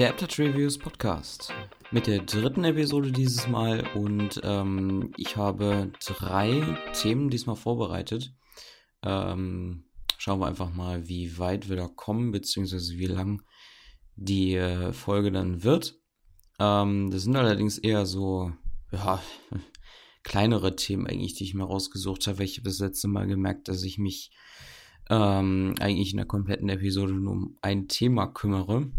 Der Aptat Reviews Podcast mit der dritten Episode dieses Mal und ähm, ich habe drei Themen diesmal vorbereitet. Ähm, schauen wir einfach mal, wie weit wir da kommen, beziehungsweise wie lang die äh, Folge dann wird. Ähm, das sind allerdings eher so, ja, kleinere Themen eigentlich, die ich mir rausgesucht habe. Ich habe das letzte Mal gemerkt, dass ich mich ähm, eigentlich in der kompletten Episode nur um ein Thema kümmere.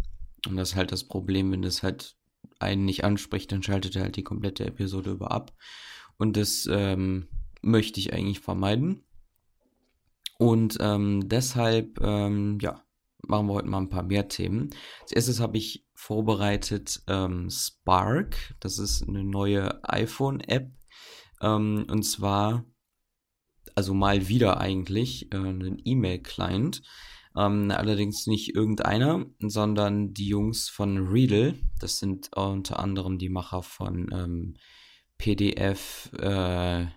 Und das ist halt das Problem, wenn das halt einen nicht anspricht, dann schaltet er halt die komplette Episode über ab. Und das ähm, möchte ich eigentlich vermeiden. Und ähm, deshalb, ähm, ja, machen wir heute mal ein paar mehr Themen. Als erstes habe ich vorbereitet ähm, Spark. Das ist eine neue iPhone-App. Ähm, und zwar, also mal wieder eigentlich, äh, ein E-Mail-Client. Ähm, allerdings nicht irgendeiner, sondern die Jungs von Readle. Das sind unter anderem die Macher von ähm, PDF, äh,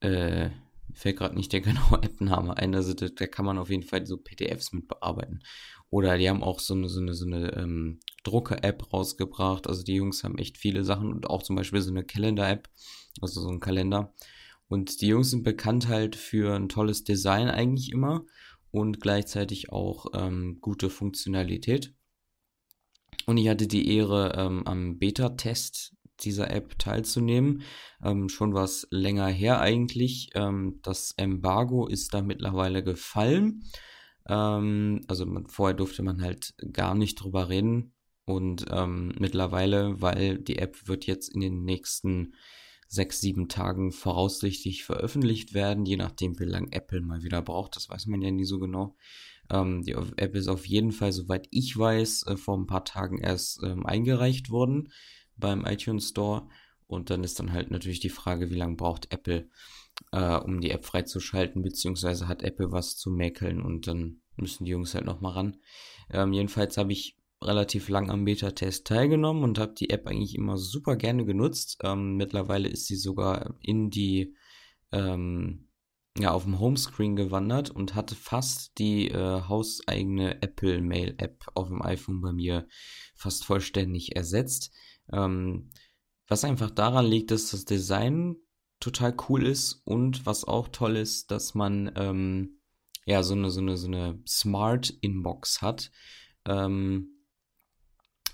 äh, fällt gerade nicht der genaue App-Name ein. Also da, da, kann man auf jeden Fall so PDFs mit bearbeiten. Oder die haben auch so eine, so eine, so eine ähm, Drucker-App rausgebracht. Also die Jungs haben echt viele Sachen und auch zum Beispiel so eine Calendar-App, also so ein Kalender. Und die Jungs sind bekannt halt für ein tolles Design eigentlich immer und gleichzeitig auch ähm, gute Funktionalität. Und ich hatte die Ehre, ähm, am Beta-Test dieser App teilzunehmen. Ähm, schon was länger her eigentlich. Ähm, das Embargo ist da mittlerweile gefallen. Ähm, also man, vorher durfte man halt gar nicht drüber reden. Und ähm, mittlerweile, weil die App wird jetzt in den nächsten sechs, sieben Tagen voraussichtlich veröffentlicht werden, je nachdem, wie lange Apple mal wieder braucht. Das weiß man ja nie so genau. Ähm, die App ist auf jeden Fall, soweit ich weiß, äh, vor ein paar Tagen erst ähm, eingereicht worden beim iTunes Store. Und dann ist dann halt natürlich die Frage, wie lange braucht Apple, äh, um die App freizuschalten, beziehungsweise hat Apple was zu mäkeln und dann müssen die Jungs halt nochmal ran. Ähm, jedenfalls habe ich relativ lang am Beta-Test teilgenommen und habe die App eigentlich immer super gerne genutzt. Ähm, mittlerweile ist sie sogar in die, ähm, ja, auf dem Homescreen gewandert und hatte fast die äh, hauseigene Apple Mail App auf dem iPhone bei mir fast vollständig ersetzt. Ähm, was einfach daran liegt, dass das Design total cool ist und was auch toll ist, dass man ähm, ja so eine so eine so eine Smart Inbox hat. Ähm,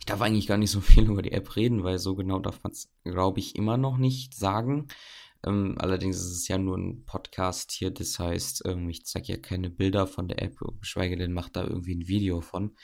ich darf eigentlich gar nicht so viel über die App reden, weil so genau darf man es, glaube ich, immer noch nicht sagen. Ähm, allerdings ist es ja nur ein Podcast hier, das heißt, ähm, ich zeige ja keine Bilder von der App, geschweige denn macht da irgendwie ein Video von.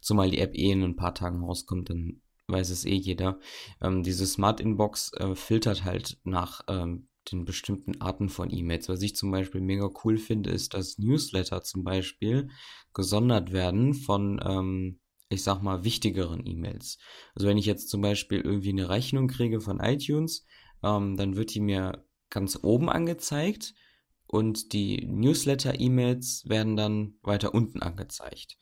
Zumal die App eh in ein paar Tagen rauskommt, dann weiß es eh jeder. Ähm, diese Smart Inbox äh, filtert halt nach ähm, den bestimmten Arten von E-Mails. Was ich zum Beispiel mega cool finde, ist, dass Newsletter zum Beispiel gesondert werden von ähm, ich sag mal, wichtigeren E-Mails. Also wenn ich jetzt zum Beispiel irgendwie eine Rechnung kriege von iTunes, ähm, dann wird die mir ganz oben angezeigt und die Newsletter-E-Mails werden dann weiter unten angezeigt.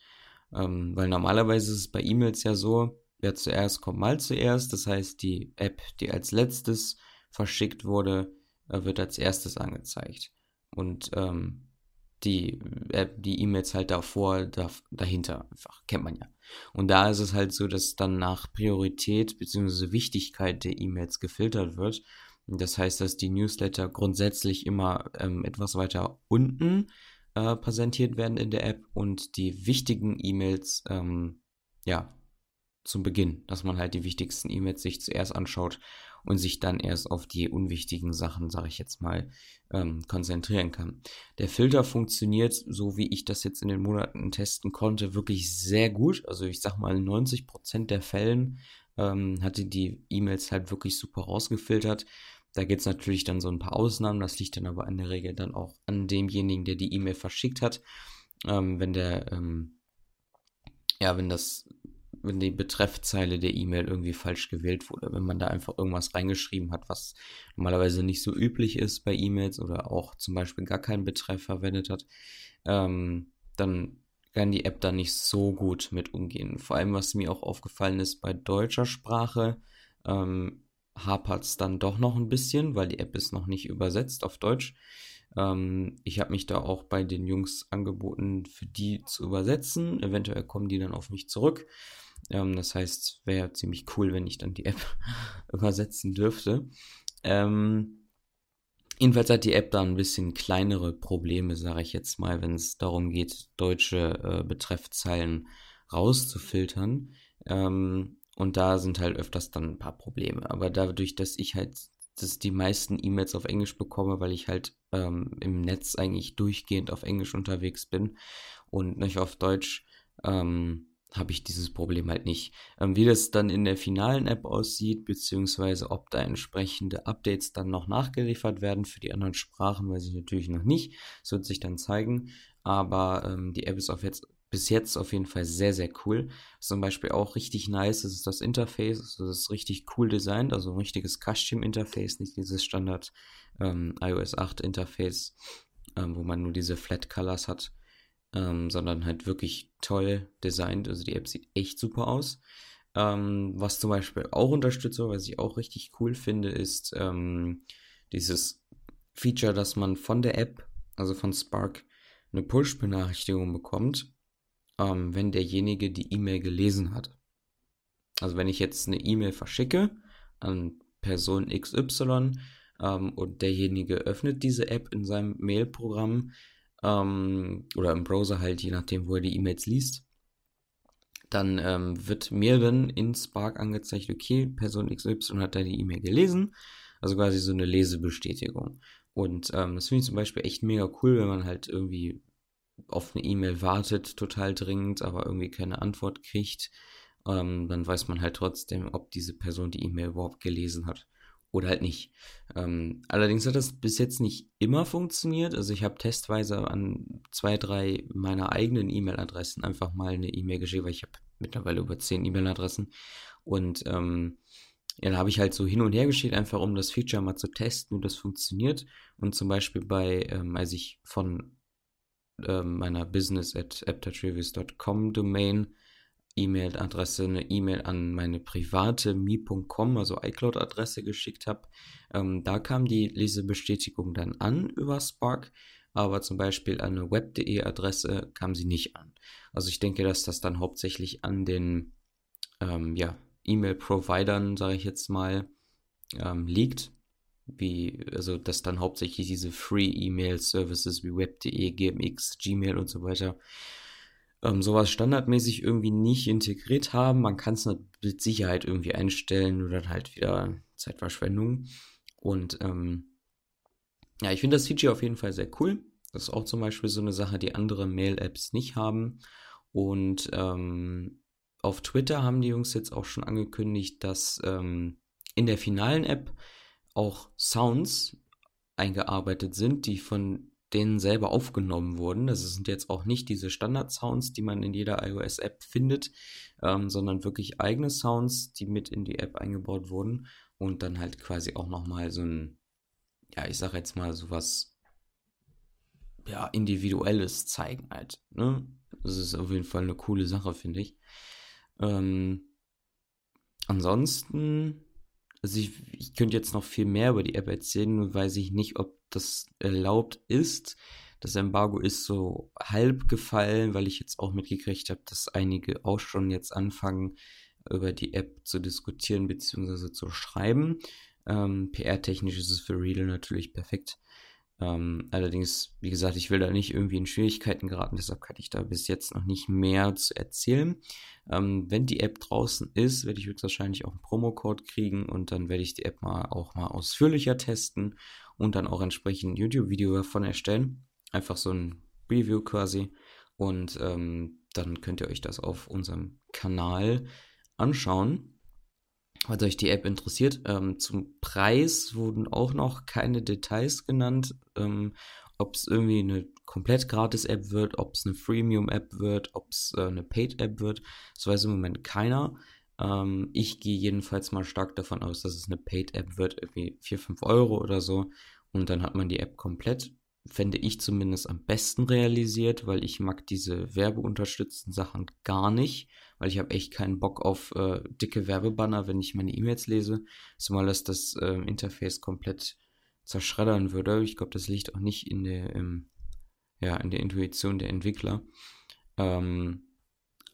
Ähm, weil normalerweise ist es bei E-Mails ja so, wer zuerst kommt mal zuerst. Das heißt, die App, die als letztes verschickt wurde, äh, wird als erstes angezeigt. Und ähm, die äh, die E-Mails halt davor, da, dahinter einfach, kennt man ja. Und da ist es halt so, dass dann nach Priorität bzw. Wichtigkeit der E-Mails gefiltert wird. Das heißt, dass die Newsletter grundsätzlich immer ähm, etwas weiter unten äh, präsentiert werden in der App und die wichtigen E-Mails, ähm, ja, zum Beginn, dass man halt die wichtigsten E-Mails sich zuerst anschaut und sich dann erst auf die unwichtigen Sachen, sage ich jetzt mal, ähm, konzentrieren kann. Der Filter funktioniert, so wie ich das jetzt in den Monaten testen konnte, wirklich sehr gut. Also ich sag mal, 90% der Fällen ähm, hatte die E-Mails halt wirklich super rausgefiltert. Da gibt es natürlich dann so ein paar Ausnahmen, das liegt dann aber in der Regel dann auch an demjenigen, der die E-Mail verschickt hat. Ähm, wenn der, ähm, ja, wenn das wenn die Betreffzeile der E-Mail irgendwie falsch gewählt wurde, wenn man da einfach irgendwas reingeschrieben hat, was normalerweise nicht so üblich ist bei E-Mails oder auch zum Beispiel gar keinen Betreff verwendet hat, ähm, dann kann die App da nicht so gut mit umgehen. Vor allem, was mir auch aufgefallen ist, bei deutscher Sprache ähm, hapert es dann doch noch ein bisschen, weil die App ist noch nicht übersetzt auf Deutsch. Ähm, ich habe mich da auch bei den Jungs angeboten, für die zu übersetzen. Eventuell kommen die dann auf mich zurück. Ähm, das heißt, wäre ziemlich cool, wenn ich dann die App übersetzen dürfte. Ähm, jedenfalls hat die App da ein bisschen kleinere Probleme, sage ich jetzt mal, wenn es darum geht, deutsche äh, Betreffzeilen rauszufiltern. Ähm, und da sind halt öfters dann ein paar Probleme. Aber dadurch, dass ich halt dass die meisten E-Mails auf Englisch bekomme, weil ich halt ähm, im Netz eigentlich durchgehend auf Englisch unterwegs bin und nicht auf Deutsch, ähm, habe ich dieses Problem halt nicht. Ähm, wie das dann in der finalen App aussieht, beziehungsweise ob da entsprechende Updates dann noch nachgeliefert werden für die anderen Sprachen, weiß ich natürlich noch nicht. Das wird sich dann zeigen. Aber ähm, die App ist auf jetzt bis jetzt auf jeden Fall sehr, sehr cool. Zum Beispiel auch richtig nice ist, ist das Interface. Das ist richtig cool designt, also ein richtiges Custom-Interface, nicht dieses Standard ähm, iOS 8 Interface, ähm, wo man nur diese Flat Colors hat, ähm, sondern halt wirklich toll designt. Also die App sieht echt super aus. Ähm, was zum Beispiel auch unterstützt, was ich auch richtig cool finde, ist ähm, dieses Feature, dass man von der App, also von Spark, eine Push-Benachrichtigung bekommt ähm, wenn derjenige die E-Mail gelesen hat. Also wenn ich jetzt eine E-Mail verschicke an Person XY ähm, und derjenige öffnet diese App in seinem Mailprogramm ähm, oder im Browser halt, je nachdem, wo er die E-Mails liest, dann ähm, wird mir dann in Spark angezeigt, okay, Person XY hat da die E-Mail gelesen. Also quasi so eine Lesebestätigung. Und ähm, das finde ich zum Beispiel echt mega cool, wenn man halt irgendwie auf eine E-Mail wartet, total dringend, aber irgendwie keine Antwort kriegt, ähm, dann weiß man halt trotzdem, ob diese Person die E-Mail überhaupt gelesen hat oder halt nicht. Ähm, allerdings hat das bis jetzt nicht immer funktioniert. Also ich habe testweise an zwei, drei meiner eigenen E-Mail-Adressen einfach mal eine E-Mail geschickt, weil ich habe mittlerweile über zehn E-Mail-Adressen und ähm, ja, da habe ich halt so hin und her geschickt, einfach um das Feature mal zu testen, wie das funktioniert. Und zum Beispiel bei, ähm, als ich von äh, meiner business at aptatrevis.com Domain E-Mail-Adresse eine E-Mail an meine private mi.com, also iCloud-Adresse geschickt habe. Ähm, da kam die Lesebestätigung dann an über Spark, aber zum Beispiel an eine web.de Adresse kam sie nicht an. Also ich denke, dass das dann hauptsächlich an den ähm, ja, E-Mail-Providern, sage ich jetzt mal, ähm, liegt wie, also dass dann hauptsächlich diese Free-E-Mail-Services wie Web.de, GMX, Gmail und so weiter ähm, sowas standardmäßig irgendwie nicht integriert haben. Man kann es mit Sicherheit irgendwie einstellen oder halt wieder Zeitverschwendung. Und ähm, ja, ich finde das Feature auf jeden Fall sehr cool. Das ist auch zum Beispiel so eine Sache, die andere Mail-Apps nicht haben. Und ähm, auf Twitter haben die Jungs jetzt auch schon angekündigt, dass ähm, in der finalen App auch Sounds eingearbeitet sind, die von denen selber aufgenommen wurden. Das sind jetzt auch nicht diese Standard-Sounds, die man in jeder iOS-App findet, ähm, sondern wirklich eigene Sounds, die mit in die App eingebaut wurden und dann halt quasi auch nochmal so ein, ja, ich sag jetzt mal sowas, ja, individuelles zeigen halt. Ne? Das ist auf jeden Fall eine coole Sache, finde ich. Ähm, ansonsten also ich, ich könnte jetzt noch viel mehr über die App erzählen, nur weiß ich nicht, ob das erlaubt ist. Das Embargo ist so halb gefallen, weil ich jetzt auch mitgekriegt habe, dass einige auch schon jetzt anfangen, über die App zu diskutieren bzw. zu schreiben. Ähm, PR-technisch ist es für Real natürlich perfekt. Ähm, allerdings, wie gesagt, ich will da nicht irgendwie in Schwierigkeiten geraten, deshalb kann ich da bis jetzt noch nicht mehr zu erzählen. Ähm, wenn die App draußen ist, werde ich höchstwahrscheinlich auch einen Promocode kriegen und dann werde ich die App mal auch mal ausführlicher testen und dann auch entsprechend ein YouTube-Video davon erstellen. Einfach so ein Review quasi. Und ähm, dann könnt ihr euch das auf unserem Kanal anschauen falls euch die App interessiert. Ähm, zum Preis wurden auch noch keine Details genannt. Ähm, ob es irgendwie eine komplett gratis App wird, ob es eine Freemium-App wird, ob es äh, eine Paid-App wird. Das weiß im Moment keiner. Ähm, ich gehe jedenfalls mal stark davon aus, dass es eine Paid-App wird, irgendwie 4, 5 Euro oder so. Und dann hat man die App komplett fände ich zumindest am besten realisiert, weil ich mag diese werbeunterstützten Sachen gar nicht, weil ich habe echt keinen Bock auf äh, dicke Werbebanner, wenn ich meine E-Mails lese, zumal das das äh, Interface komplett zerschreddern würde. Ich glaube, das liegt auch nicht in der, ähm, ja, in der Intuition der Entwickler. Ähm,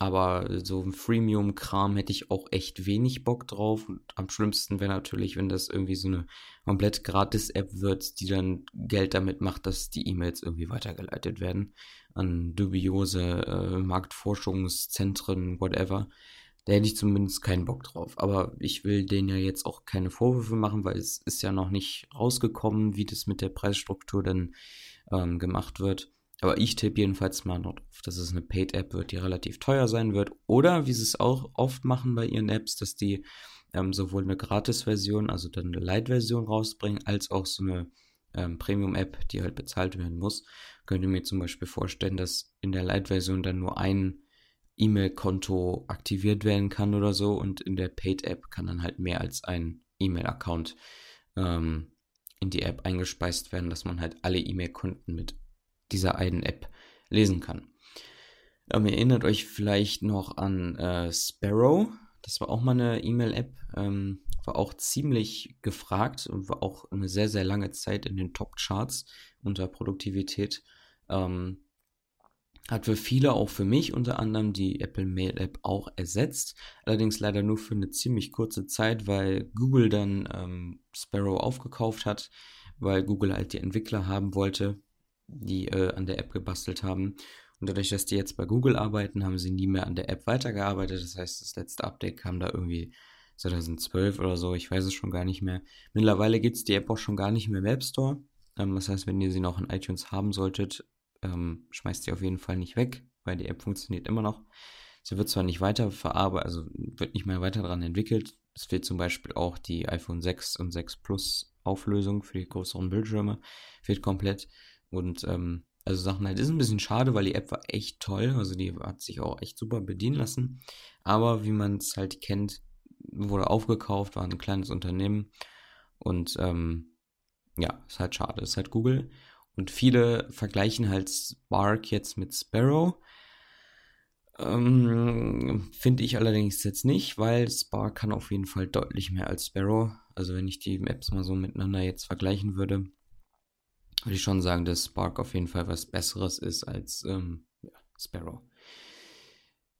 aber so ein Freemium-Kram hätte ich auch echt wenig Bock drauf. Und am schlimmsten wäre natürlich, wenn das irgendwie so eine komplett gratis-App wird, die dann Geld damit macht, dass die E-Mails irgendwie weitergeleitet werden an dubiose äh, Marktforschungszentren, whatever. Da hätte ich zumindest keinen Bock drauf. Aber ich will denen ja jetzt auch keine Vorwürfe machen, weil es ist ja noch nicht rausgekommen, wie das mit der Preisstruktur dann ähm, gemacht wird. Aber ich tippe jedenfalls mal noch drauf, dass es eine Paid-App wird, die relativ teuer sein wird. Oder wie sie es auch oft machen bei ihren Apps, dass die ähm, sowohl eine Gratis-Version, also dann eine Light-Version rausbringen, als auch so eine ähm, Premium-App, die halt bezahlt werden muss. Könnt ihr mir zum Beispiel vorstellen, dass in der Light-Version dann nur ein E-Mail-Konto aktiviert werden kann oder so und in der Paid-App kann dann halt mehr als ein E-Mail-Account ähm, in die App eingespeist werden, dass man halt alle E-Mail-Konten mit dieser einen App lesen kann. Ähm, ihr erinnert euch vielleicht noch an äh, Sparrow. Das war auch mal eine E-Mail-App. Ähm, war auch ziemlich gefragt und war auch eine sehr, sehr lange Zeit in den Top-Charts unter Produktivität. Ähm, hat für viele, auch für mich unter anderem, die Apple Mail App auch ersetzt. Allerdings leider nur für eine ziemlich kurze Zeit, weil Google dann ähm, Sparrow aufgekauft hat, weil Google halt die Entwickler haben wollte die äh, an der App gebastelt haben. Und dadurch, dass die jetzt bei Google arbeiten, haben sie nie mehr an der App weitergearbeitet. Das heißt, das letzte Update kam da irgendwie 2012 oder so, ich weiß es schon gar nicht mehr. Mittlerweile gibt es die App auch schon gar nicht mehr im App Store. Ähm, das heißt, wenn ihr sie noch in iTunes haben solltet, ähm, schmeißt sie auf jeden Fall nicht weg, weil die App funktioniert immer noch. Sie wird zwar nicht weiter verarbeitet, also wird nicht mehr weiter daran entwickelt. Es fehlt zum Beispiel auch die iPhone 6 und 6 Plus Auflösung für die größeren Bildschirme. Fehlt komplett. Und ähm, also Sachen halt, ist ein bisschen schade, weil die App war echt toll. Also die hat sich auch echt super bedienen lassen. Aber wie man es halt kennt, wurde aufgekauft, war ein kleines Unternehmen. Und ähm, ja, ist halt schade. Ist halt Google. Und viele vergleichen halt Spark jetzt mit Sparrow. Ähm, Finde ich allerdings jetzt nicht, weil Spark kann auf jeden Fall deutlich mehr als Sparrow. Also wenn ich die Apps mal so miteinander jetzt vergleichen würde, würde ich schon sagen, dass Spark auf jeden Fall was Besseres ist als ähm, ja, Sparrow.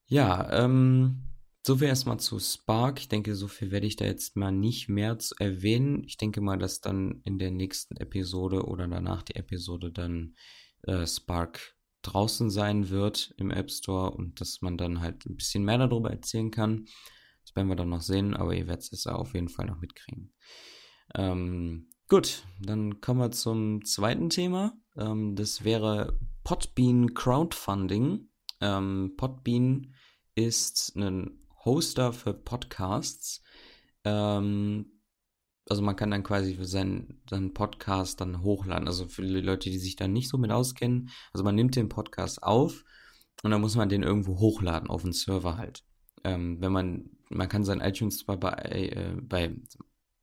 Ja, ähm, so viel erstmal zu Spark. Ich denke, so viel werde ich da jetzt mal nicht mehr zu erwähnen. Ich denke mal, dass dann in der nächsten Episode oder danach die Episode dann äh, Spark draußen sein wird im App Store und dass man dann halt ein bisschen mehr darüber erzählen kann. Das werden wir dann noch sehen, aber ihr werdet es auf jeden Fall noch mitkriegen. Ähm, Gut, dann kommen wir zum zweiten Thema. Ähm, das wäre Podbean Crowdfunding. Ähm, Podbean ist ein Hoster für Podcasts. Ähm, also man kann dann quasi für seinen, seinen Podcast dann hochladen. Also für die Leute, die sich da nicht so mit auskennen. Also man nimmt den Podcast auf und dann muss man den irgendwo hochladen auf den Server halt. Ähm, wenn man, man kann sein iTunes zwar bei, äh, bei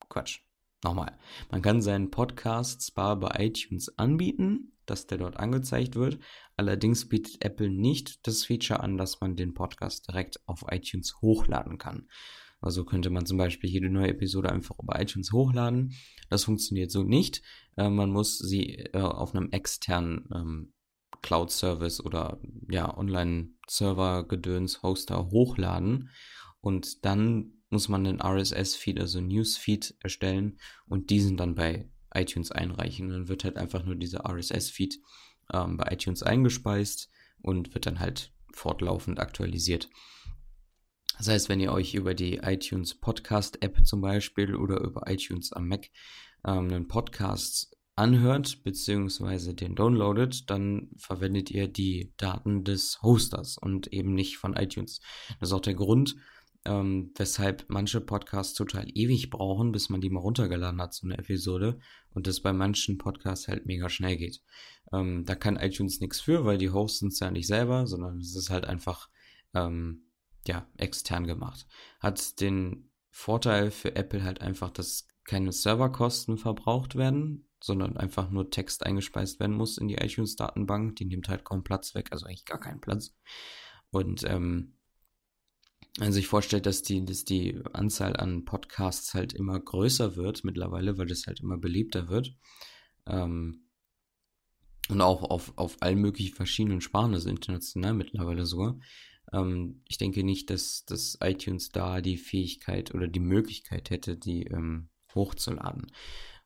Quatsch, Nochmal, man kann seinen Podcast zwar bei iTunes anbieten, dass der dort angezeigt wird, allerdings bietet Apple nicht das Feature an, dass man den Podcast direkt auf iTunes hochladen kann. Also könnte man zum Beispiel jede neue Episode einfach über iTunes hochladen. Das funktioniert so nicht. Äh, man muss sie äh, auf einem externen ähm, Cloud-Service oder ja, Online-Server-Gedöns, Hoster hochladen und dann muss man einen RSS-Feed, also News-Feed erstellen und diesen dann bei iTunes einreichen. Dann wird halt einfach nur dieser RSS-Feed ähm, bei iTunes eingespeist und wird dann halt fortlaufend aktualisiert. Das heißt, wenn ihr euch über die iTunes Podcast App zum Beispiel oder über iTunes am Mac ähm, einen Podcast anhört bzw. den downloadet, dann verwendet ihr die Daten des Hosters und eben nicht von iTunes. Das ist auch der Grund, ähm, weshalb manche Podcasts total ewig brauchen, bis man die mal runtergeladen hat, so eine Episode, und das bei manchen Podcasts halt mega schnell geht. Ähm, da kann iTunes nichts für, weil die hosten es ja nicht selber, sondern es ist halt einfach, ähm, ja, extern gemacht. Hat den Vorteil für Apple halt einfach, dass keine Serverkosten verbraucht werden, sondern einfach nur Text eingespeist werden muss in die iTunes-Datenbank. Die nimmt halt kaum Platz weg, also eigentlich gar keinen Platz. Und ähm, man sich vorstellt, dass die, dass die Anzahl an Podcasts halt immer größer wird mittlerweile, weil das halt immer beliebter wird. Ähm, und auch auf, auf allen möglichen verschiedenen Sprachen, also international mittlerweile sogar. Ähm, ich denke nicht, dass, dass iTunes da die Fähigkeit oder die Möglichkeit hätte, die ähm, hochzuladen.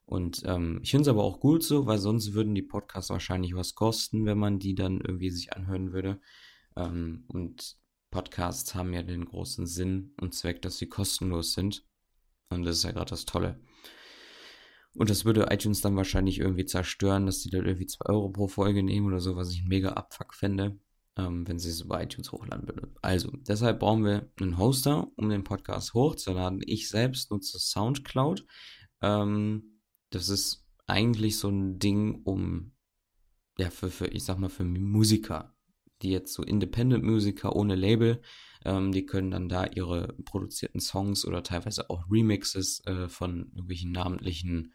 Und ähm, ich finde es aber auch gut so, weil sonst würden die Podcasts wahrscheinlich was kosten, wenn man die dann irgendwie sich anhören würde. Ähm, und Podcasts haben ja den großen Sinn und Zweck, dass sie kostenlos sind. Und das ist ja gerade das Tolle. Und das würde iTunes dann wahrscheinlich irgendwie zerstören, dass die dann irgendwie 2 Euro pro Folge nehmen oder so, was ich mega abfuck fände, ähm, wenn sie es über iTunes hochladen würden. Also, deshalb brauchen wir einen Hoster, um den Podcast hochzuladen. Ich selbst nutze Soundcloud. Ähm, das ist eigentlich so ein Ding, um, ja, für, für, ich sag mal, für Musiker, die jetzt so Independent-Musiker ohne Label, ähm, die können dann da ihre produzierten Songs oder teilweise auch Remixes äh, von irgendwelchen namentlichen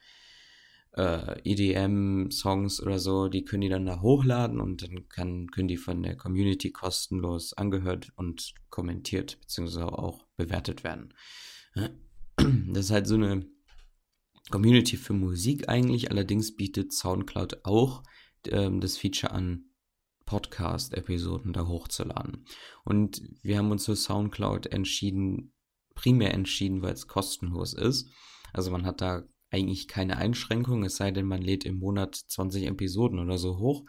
äh, EDM-Songs oder so, die können die dann da hochladen und dann kann, können die von der Community kostenlos angehört und kommentiert bzw. auch bewertet werden. Das ist halt so eine Community für Musik eigentlich, allerdings bietet SoundCloud auch ähm, das Feature an, Podcast-Episoden da hochzuladen. Und wir haben uns für SoundCloud entschieden, primär entschieden, weil es kostenlos ist. Also man hat da eigentlich keine Einschränkung, es sei denn, man lädt im Monat 20 Episoden oder so hoch.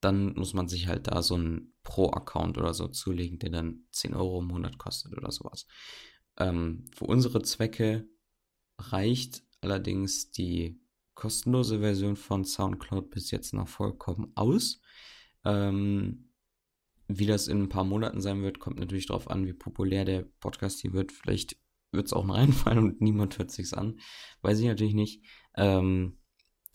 Dann muss man sich halt da so einen Pro-Account oder so zulegen, der dann 10 Euro im Monat kostet oder sowas. Ähm, für unsere Zwecke reicht allerdings die kostenlose Version von SoundCloud bis jetzt noch vollkommen aus. Ähm, wie das in ein paar Monaten sein wird, kommt natürlich darauf an, wie populär der Podcast hier wird. Vielleicht wird es auch mal reinfallen und niemand hört sich's an. Weiß ich natürlich nicht. Ähm,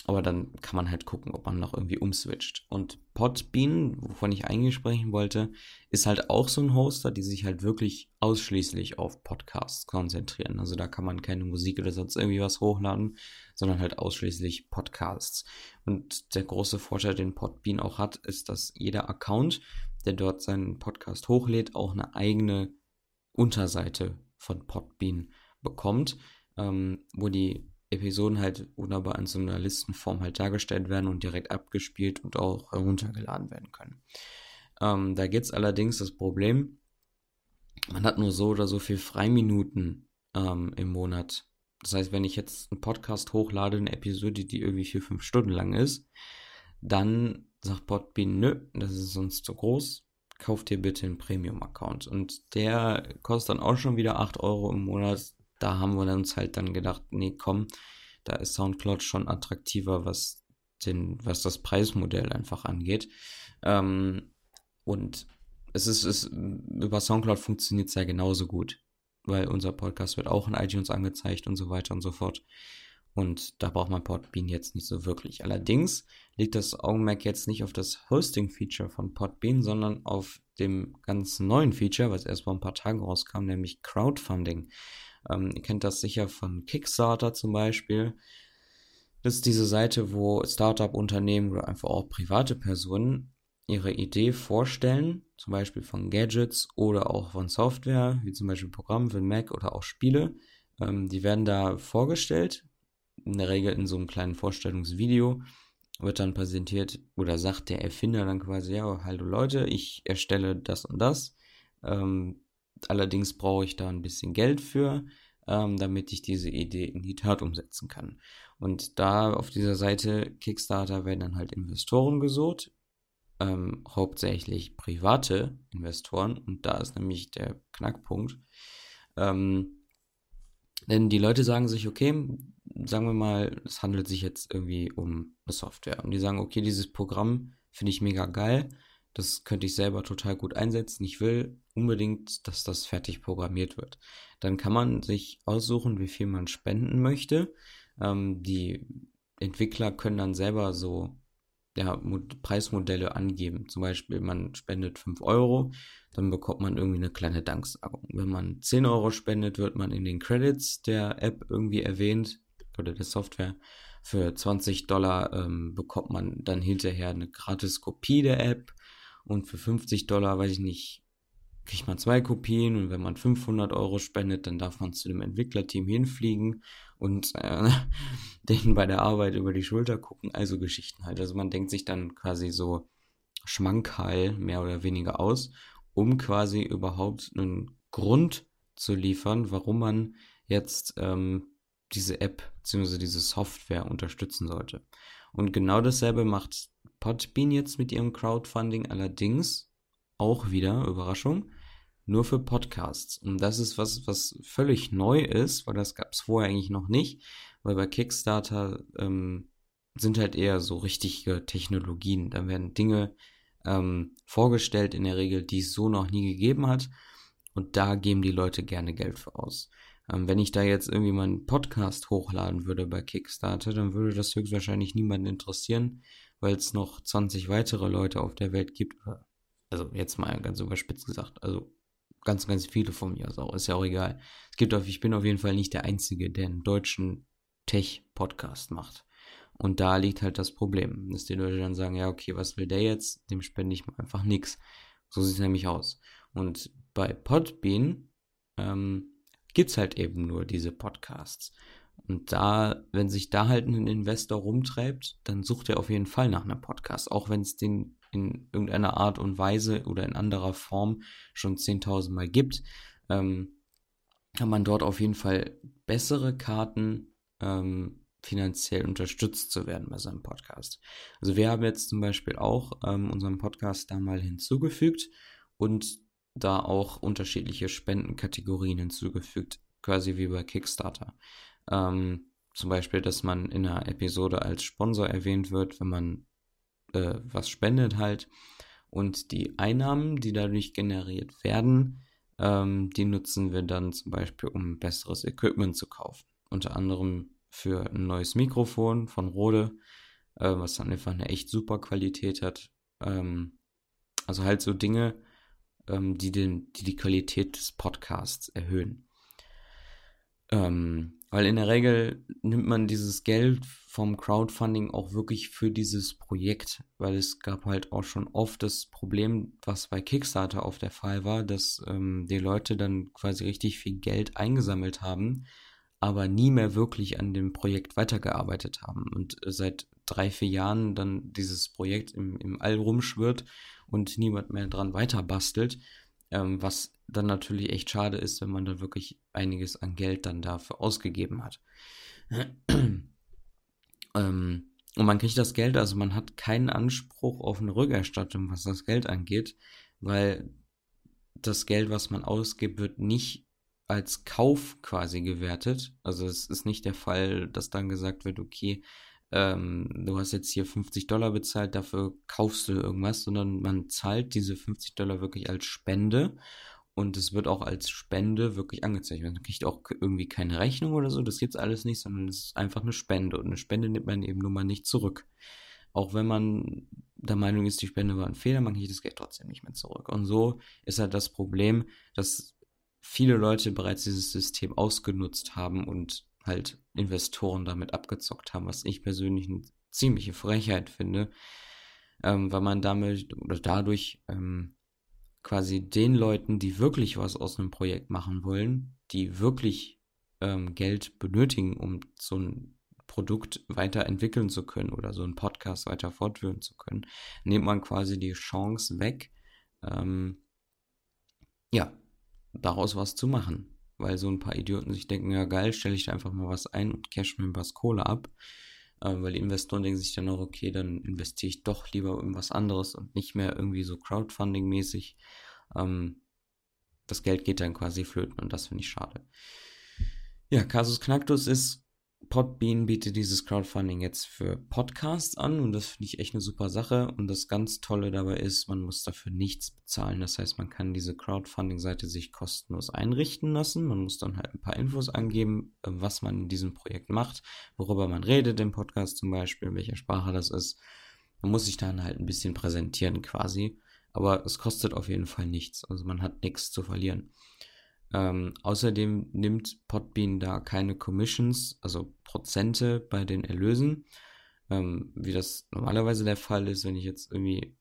aber dann kann man halt gucken, ob man noch irgendwie umswitcht. Und Podbean, wovon ich eigentlich sprechen wollte, ist halt auch so ein Hoster, die sich halt wirklich ausschließlich auf Podcasts konzentrieren. Also da kann man keine Musik oder sonst irgendwie was hochladen, sondern halt ausschließlich Podcasts. Und der große Vorteil, den Podbean auch hat, ist, dass jeder Account, der dort seinen Podcast hochlädt, auch eine eigene Unterseite von Podbean bekommt, ähm, wo die Episoden halt wunderbar in so einer Listenform halt dargestellt werden und direkt abgespielt und auch heruntergeladen werden können. Ähm, da gibt es allerdings das Problem, man hat nur so oder so viel Freiminuten ähm, im Monat. Das heißt, wenn ich jetzt einen Podcast hochlade, eine Episode, die irgendwie vier, fünf Stunden lang ist, dann sagt Podbean, nö, das ist sonst zu groß, kauf dir bitte einen Premium-Account. Und der kostet dann auch schon wieder 8 Euro im Monat da haben wir uns halt dann gedacht, nee, komm, da ist Soundcloud schon attraktiver, was den, was das Preismodell einfach angeht. Ähm, und es ist, es, über Soundcloud funktioniert es ja genauso gut, weil unser Podcast wird auch in iTunes angezeigt und so weiter und so fort. Und da braucht man Podbean jetzt nicht so wirklich. Allerdings liegt das Augenmerk jetzt nicht auf das Hosting-Feature von Podbean, sondern auf dem ganz neuen Feature, was erst vor ein paar Tagen rauskam, nämlich Crowdfunding. Ähm, ihr kennt das sicher von Kickstarter zum Beispiel. Das ist diese Seite, wo Startup-Unternehmen oder einfach auch private Personen ihre Idee vorstellen, zum Beispiel von Gadgets oder auch von Software, wie zum Beispiel Programme für Mac oder auch Spiele. Ähm, die werden da vorgestellt, in der Regel in so einem kleinen Vorstellungsvideo wird dann präsentiert oder sagt der Erfinder dann quasi, ja, hallo Leute, ich erstelle das und das. Ähm, Allerdings brauche ich da ein bisschen Geld für, ähm, damit ich diese Idee in die Tat umsetzen kann. Und da auf dieser Seite Kickstarter werden dann halt Investoren gesucht, ähm, hauptsächlich private Investoren. Und da ist nämlich der Knackpunkt. Ähm, denn die Leute sagen sich, okay, sagen wir mal, es handelt sich jetzt irgendwie um eine Software. Und die sagen, okay, dieses Programm finde ich mega geil. Das könnte ich selber total gut einsetzen. Ich will unbedingt, dass das fertig programmiert wird. Dann kann man sich aussuchen, wie viel man spenden möchte. Ähm, die Entwickler können dann selber so ja, Preismodelle angeben. Zum Beispiel, man spendet 5 Euro, dann bekommt man irgendwie eine kleine Danksagung. Wenn man 10 Euro spendet, wird man in den Credits der App irgendwie erwähnt oder der Software. Für 20 Dollar ähm, bekommt man dann hinterher eine gratis Kopie der App und für 50 Dollar, weiß ich nicht, kriegt man zwei Kopien und wenn man 500 Euro spendet, dann darf man zu dem Entwicklerteam hinfliegen und äh, denen bei der Arbeit über die Schulter gucken, also Geschichten halt. Also man denkt sich dann quasi so schmankerl mehr oder weniger aus um quasi überhaupt einen Grund zu liefern, warum man jetzt ähm, diese App bzw. diese Software unterstützen sollte. Und genau dasselbe macht Podbean jetzt mit ihrem Crowdfunding allerdings auch wieder, Überraschung, nur für Podcasts. Und das ist was, was völlig neu ist, weil das gab es vorher eigentlich noch nicht, weil bei Kickstarter ähm, sind halt eher so richtige Technologien. Da werden Dinge ähm, vorgestellt in der Regel, die es so noch nie gegeben hat. Und da geben die Leute gerne Geld für aus. Ähm, wenn ich da jetzt irgendwie meinen Podcast hochladen würde bei Kickstarter, dann würde das höchstwahrscheinlich niemanden interessieren, weil es noch 20 weitere Leute auf der Welt gibt. Also jetzt mal ganz überspitzt gesagt. Also ganz, ganz viele von mir aus auch. Ist ja auch egal. Es gibt auf, ich bin auf jeden Fall nicht der Einzige, der einen deutschen Tech-Podcast macht. Und da liegt halt das Problem, dass die Leute dann sagen, ja, okay, was will der jetzt? Dem spende ich einfach nichts. So sieht es nämlich aus. Und bei Podbean ähm, gibt es halt eben nur diese Podcasts. Und da, wenn sich da halt ein Investor rumtreibt, dann sucht er auf jeden Fall nach einem Podcast, auch wenn es den in irgendeiner Art und Weise oder in anderer Form schon 10.000 Mal gibt, ähm, kann man dort auf jeden Fall bessere Karten, ähm, finanziell unterstützt zu werden bei seinem Podcast. Also wir haben jetzt zum Beispiel auch ähm, unseren Podcast da mal hinzugefügt und da auch unterschiedliche Spendenkategorien hinzugefügt, quasi wie bei Kickstarter. Ähm, zum Beispiel, dass man in einer Episode als Sponsor erwähnt wird, wenn man äh, was spendet halt. Und die Einnahmen, die dadurch generiert werden, ähm, die nutzen wir dann zum Beispiel, um besseres Equipment zu kaufen. Unter anderem für ein neues Mikrofon von Rode, äh, was dann einfach eine echt super Qualität hat. Ähm, also halt so Dinge, ähm, die, den, die die Qualität des Podcasts erhöhen. Ähm, weil in der Regel nimmt man dieses Geld vom Crowdfunding auch wirklich für dieses Projekt, weil es gab halt auch schon oft das Problem, was bei Kickstarter auf der Fall war, dass ähm, die Leute dann quasi richtig viel Geld eingesammelt haben, aber nie mehr wirklich an dem Projekt weitergearbeitet haben und seit drei, vier Jahren dann dieses Projekt im, im All rumschwirrt und niemand mehr dran weiter bastelt, ähm, was dann natürlich echt schade ist, wenn man da wirklich einiges an Geld dann dafür ausgegeben hat. ähm, und man kriegt das Geld, also man hat keinen Anspruch auf eine Rückerstattung, was das Geld angeht, weil das Geld, was man ausgibt, wird nicht als Kauf quasi gewertet. Also es ist nicht der Fall, dass dann gesagt wird, okay, ähm, du hast jetzt hier 50 Dollar bezahlt, dafür kaufst du irgendwas, sondern man zahlt diese 50 Dollar wirklich als Spende und es wird auch als Spende wirklich angezeichnet. Man kriegt auch irgendwie keine Rechnung oder so, das gibt's alles nicht, sondern es ist einfach eine Spende. Und eine Spende nimmt man eben nun mal nicht zurück. Auch wenn man der Meinung ist, die Spende war ein Fehler, man kriegt das Geld trotzdem nicht mehr zurück. Und so ist halt das Problem, dass viele Leute bereits dieses System ausgenutzt haben und halt Investoren damit abgezockt haben, was ich persönlich eine ziemliche Frechheit finde, ähm, weil man damit oder dadurch ähm, quasi den Leuten, die wirklich was aus einem Projekt machen wollen, die wirklich ähm, Geld benötigen, um so ein Produkt weiterentwickeln zu können oder so einen Podcast weiter fortführen zu können, nimmt man quasi die Chance weg, ähm, ja, daraus was zu machen. Weil so ein paar Idioten sich denken, ja geil, stelle ich da einfach mal was ein und cash mir ein paar Kohle ab. Äh, weil die Investoren denken sich dann auch, okay, dann investiere ich doch lieber in was anderes und nicht mehr irgendwie so Crowdfunding-mäßig. Ähm, das Geld geht dann quasi flöten und das finde ich schade. Ja, Casus Knacktus ist Podbean bietet dieses Crowdfunding jetzt für Podcasts an und das finde ich echt eine super Sache. Und das ganz Tolle dabei ist, man muss dafür nichts bezahlen. Das heißt, man kann diese Crowdfunding-Seite sich kostenlos einrichten lassen. Man muss dann halt ein paar Infos angeben, äh, was man in diesem Projekt macht, worüber man redet im Podcast zum Beispiel, in welcher Sprache das ist. Man muss sich dann halt ein bisschen präsentieren quasi. Aber es kostet auf jeden Fall nichts. Also man hat nichts zu verlieren. Ähm, außerdem nimmt Podbean da keine Commissions, also Prozente bei den Erlösen, ähm, wie das normalerweise der Fall ist, wenn ich jetzt irgendwie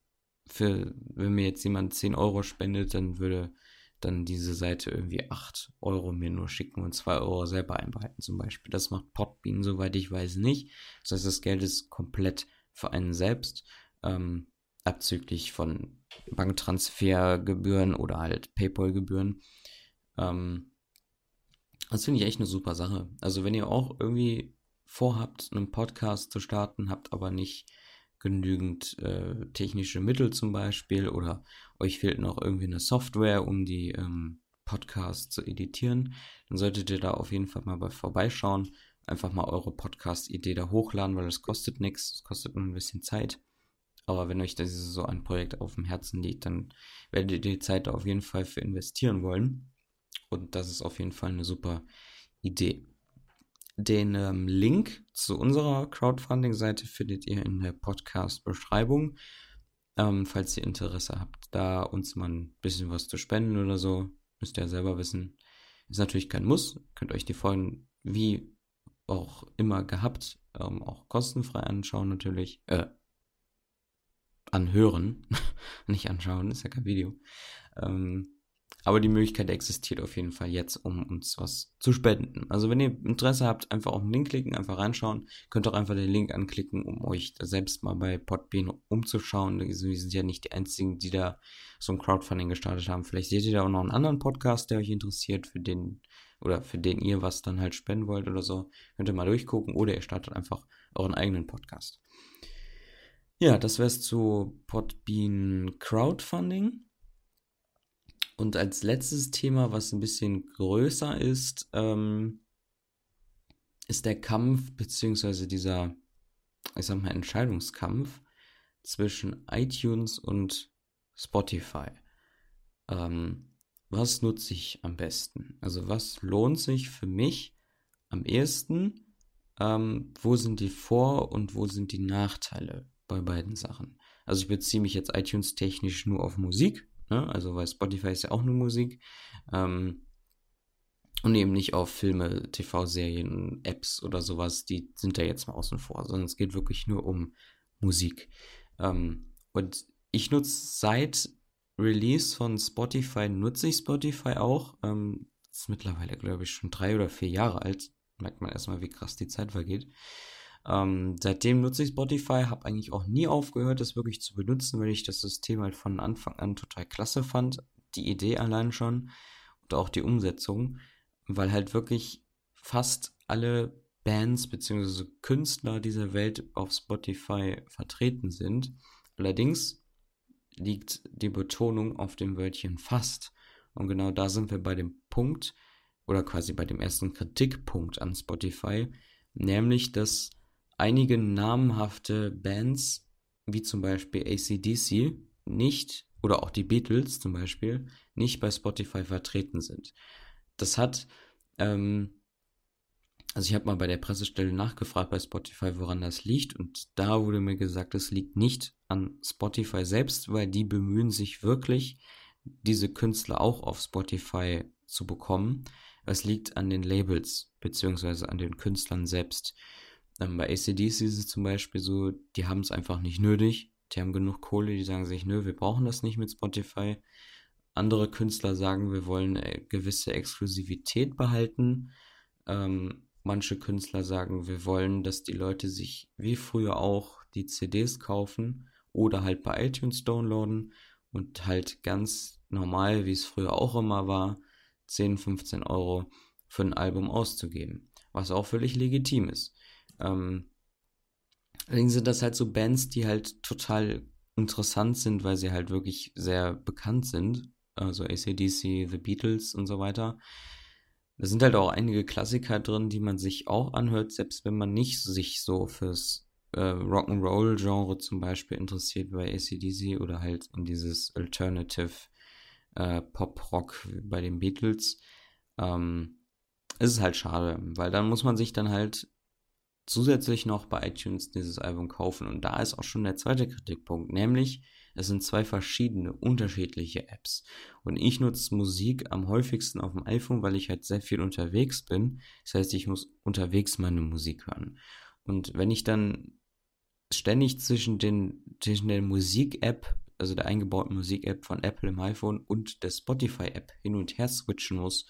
für, wenn mir jetzt jemand 10 Euro spendet, dann würde dann diese Seite irgendwie 8 Euro mir nur schicken und 2 Euro selber einbehalten zum Beispiel. Das macht Podbean, soweit ich weiß, nicht. Das heißt, das Geld ist komplett für einen selbst. Ähm, abzüglich von Banktransfergebühren oder halt PayPal-Gebühren. Ähm, das finde ich echt eine super Sache. Also wenn ihr auch irgendwie vorhabt, einen Podcast zu starten, habt aber nicht genügend äh, technische Mittel zum Beispiel oder euch fehlt noch irgendwie eine Software, um die ähm, Podcasts zu editieren, dann solltet ihr da auf jeden Fall mal bei vorbeischauen. Einfach mal eure Podcast-Idee da hochladen, weil es kostet nichts, es kostet nur ein bisschen Zeit. Aber wenn euch das so ein Projekt auf dem Herzen liegt, dann werdet ihr die Zeit da auf jeden Fall für investieren wollen. Und das ist auf jeden Fall eine super Idee. Den ähm, Link zu unserer Crowdfunding-Seite findet ihr in der Podcast-Beschreibung. Ähm, falls ihr Interesse habt, da uns mal ein bisschen was zu spenden oder so, müsst ihr ja selber wissen. Ist natürlich kein Muss. Könnt euch die Folgen wie auch immer gehabt ähm, auch kostenfrei anschauen natürlich. Äh, anhören, nicht anschauen, ist ja kein Video. Ähm, aber die Möglichkeit existiert auf jeden Fall jetzt, um uns was zu spenden. Also wenn ihr Interesse habt, einfach auf den Link klicken, einfach reinschauen. Könnt auch einfach den Link anklicken, um euch selbst mal bei Podbean umzuschauen. Wir sind ja nicht die einzigen, die da so ein Crowdfunding gestartet haben. Vielleicht seht ihr da auch noch einen anderen Podcast, der euch interessiert, für den oder für den ihr was dann halt spenden wollt oder so. Könnt ihr mal durchgucken oder ihr startet einfach euren eigenen Podcast. Ja, das wäre es zu Podbean Crowdfunding. Und als letztes Thema, was ein bisschen größer ist, ähm, ist der Kampf, beziehungsweise dieser, ich sag mal, Entscheidungskampf zwischen iTunes und Spotify. Ähm, was nutze ich am besten? Also was lohnt sich für mich am ehesten? Ähm, wo sind die Vor- und wo sind die Nachteile bei beiden Sachen? Also ich beziehe mich jetzt iTunes technisch nur auf Musik, Ne? Also weil Spotify ist ja auch nur Musik. Ähm, und eben nicht auf Filme, TV-Serien, Apps oder sowas, die sind da jetzt mal außen vor, sondern es geht wirklich nur um Musik. Ähm, und ich nutze seit Release von Spotify, nutze ich Spotify auch. Ähm, ist mittlerweile, glaube ich, schon drei oder vier Jahre alt. Merkt man erstmal, wie krass die Zeit vergeht. Ähm, seitdem nutze ich Spotify, habe eigentlich auch nie aufgehört, das wirklich zu benutzen, weil ich das System halt von Anfang an total klasse fand. Die Idee allein schon und auch die Umsetzung, weil halt wirklich fast alle Bands bzw. Künstler dieser Welt auf Spotify vertreten sind. Allerdings liegt die Betonung auf dem Wörtchen fast. Und genau da sind wir bei dem Punkt oder quasi bei dem ersten Kritikpunkt an Spotify, nämlich dass einige namhafte Bands, wie zum Beispiel ACDC, nicht, oder auch die Beatles zum Beispiel, nicht bei Spotify vertreten sind. Das hat, ähm, also ich habe mal bei der Pressestelle nachgefragt bei Spotify, woran das liegt, und da wurde mir gesagt, es liegt nicht an Spotify selbst, weil die bemühen sich wirklich, diese Künstler auch auf Spotify zu bekommen. Es liegt an den Labels beziehungsweise an den Künstlern selbst. Ähm, bei ACDC ist es zum Beispiel so, die haben es einfach nicht nötig. Die haben genug Kohle, die sagen sich, nö, wir brauchen das nicht mit Spotify. Andere Künstler sagen, wir wollen äh, gewisse Exklusivität behalten. Ähm, manche Künstler sagen, wir wollen, dass die Leute sich wie früher auch die CDs kaufen oder halt bei iTunes downloaden und halt ganz normal, wie es früher auch immer war, 10, 15 Euro für ein Album auszugeben. Was auch völlig legitim ist. Ähm, allerdings sind das halt so Bands, die halt total interessant sind, weil sie halt wirklich sehr bekannt sind. Also ACDC, The Beatles und so weiter. Da sind halt auch einige Klassiker drin, die man sich auch anhört, selbst wenn man nicht sich so fürs äh, Rock'n'Roll-Genre zum Beispiel interessiert bei ACDC oder halt in dieses Alternative äh, Pop-Rock bei den Beatles. Ähm, ist es halt schade, weil dann muss man sich dann halt zusätzlich noch bei iTunes dieses Album kaufen. Und da ist auch schon der zweite Kritikpunkt, nämlich es sind zwei verschiedene, unterschiedliche Apps. Und ich nutze Musik am häufigsten auf dem iPhone, weil ich halt sehr viel unterwegs bin. Das heißt, ich muss unterwegs meine Musik hören. Und wenn ich dann ständig zwischen, den, zwischen der Musik-App, also der eingebauten Musik-App von Apple im iPhone und der Spotify-App hin und her switchen muss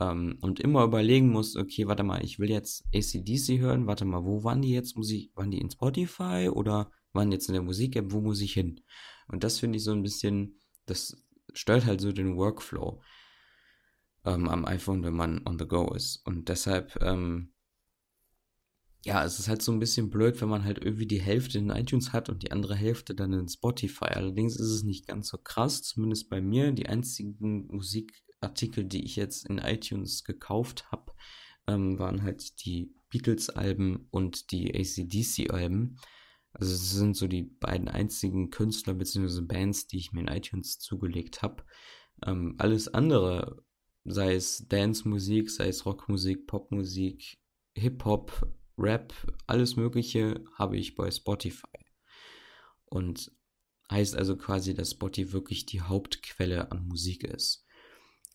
ähm, und immer überlegen muss, okay, warte mal, ich will jetzt ACDC hören, warte mal, wo waren die jetzt Musik? Waren die in Spotify oder waren jetzt in der Musik-App, wo muss ich hin? Und das finde ich so ein bisschen, das stört halt so den Workflow ähm, am iPhone, wenn man on the go ist. Und deshalb, ähm, ja, es ist halt so ein bisschen blöd, wenn man halt irgendwie die Hälfte in iTunes hat und die andere Hälfte dann in Spotify. Allerdings ist es nicht ganz so krass, zumindest bei mir. Die einzigen Musikartikel, die ich jetzt in iTunes gekauft habe, ähm, waren halt die Beatles-Alben und die ACDC-Alben. Also es sind so die beiden einzigen Künstler bzw. Bands, die ich mir in iTunes zugelegt habe. Ähm, alles andere, sei es Dance-Musik, sei es Rockmusik, Popmusik, Hip-Hop, Rap, alles Mögliche habe ich bei Spotify. Und heißt also quasi, dass Spotify wirklich die Hauptquelle an Musik ist.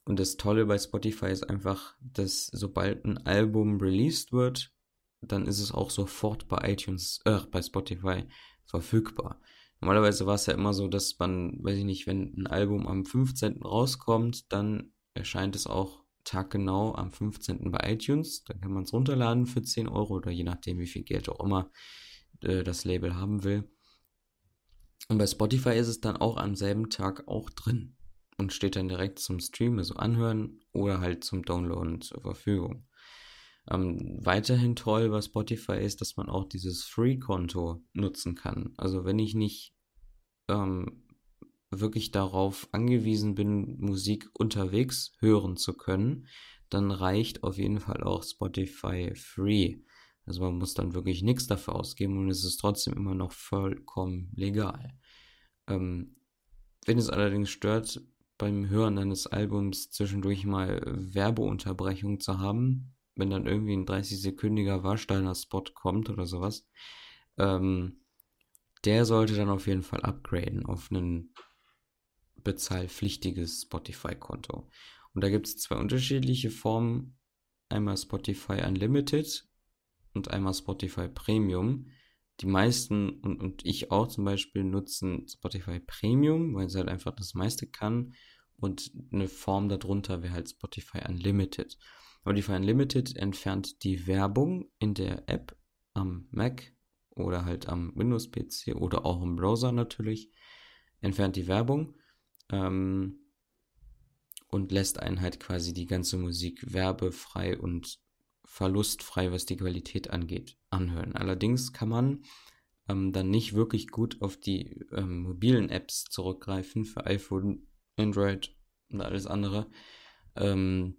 Und das Tolle bei Spotify ist einfach, dass sobald ein Album released wird, dann ist es auch sofort bei iTunes, äh, bei Spotify verfügbar. Normalerweise war es ja immer so, dass man, weiß ich nicht, wenn ein Album am 15. rauskommt, dann erscheint es auch taggenau am 15. bei iTunes. Dann kann man es runterladen für 10 Euro oder je nachdem, wie viel Geld auch immer äh, das Label haben will. Und bei Spotify ist es dann auch am selben Tag auch drin und steht dann direkt zum Stream, also anhören oder halt zum Downloaden zur Verfügung. Ähm, weiterhin toll bei Spotify ist, dass man auch dieses Free-Konto nutzen kann. Also wenn ich nicht ähm, wirklich darauf angewiesen bin, Musik unterwegs hören zu können, dann reicht auf jeden Fall auch Spotify Free. Also man muss dann wirklich nichts dafür ausgeben und es ist trotzdem immer noch vollkommen legal. Ähm, wenn es allerdings stört, beim Hören eines Albums zwischendurch mal Werbeunterbrechung zu haben, wenn dann irgendwie ein 30-sekündiger Warsteiner Spot kommt oder sowas, ähm, der sollte dann auf jeden Fall upgraden auf einen bezahlpflichtiges Spotify-Konto. Und da gibt es zwei unterschiedliche Formen. Einmal Spotify Unlimited und einmal Spotify Premium. Die meisten und, und ich auch zum Beispiel nutzen Spotify Premium, weil es halt einfach das meiste kann. Und eine Form darunter wäre halt Spotify Unlimited. Spotify Unlimited entfernt die Werbung in der App am Mac oder halt am Windows-PC oder auch im Browser natürlich. Entfernt die Werbung ähm, und lässt einen halt quasi die ganze Musik werbefrei und verlustfrei, was die Qualität angeht, anhören. Allerdings kann man ähm, dann nicht wirklich gut auf die ähm, mobilen Apps zurückgreifen für iPhone, Android und alles andere, ähm,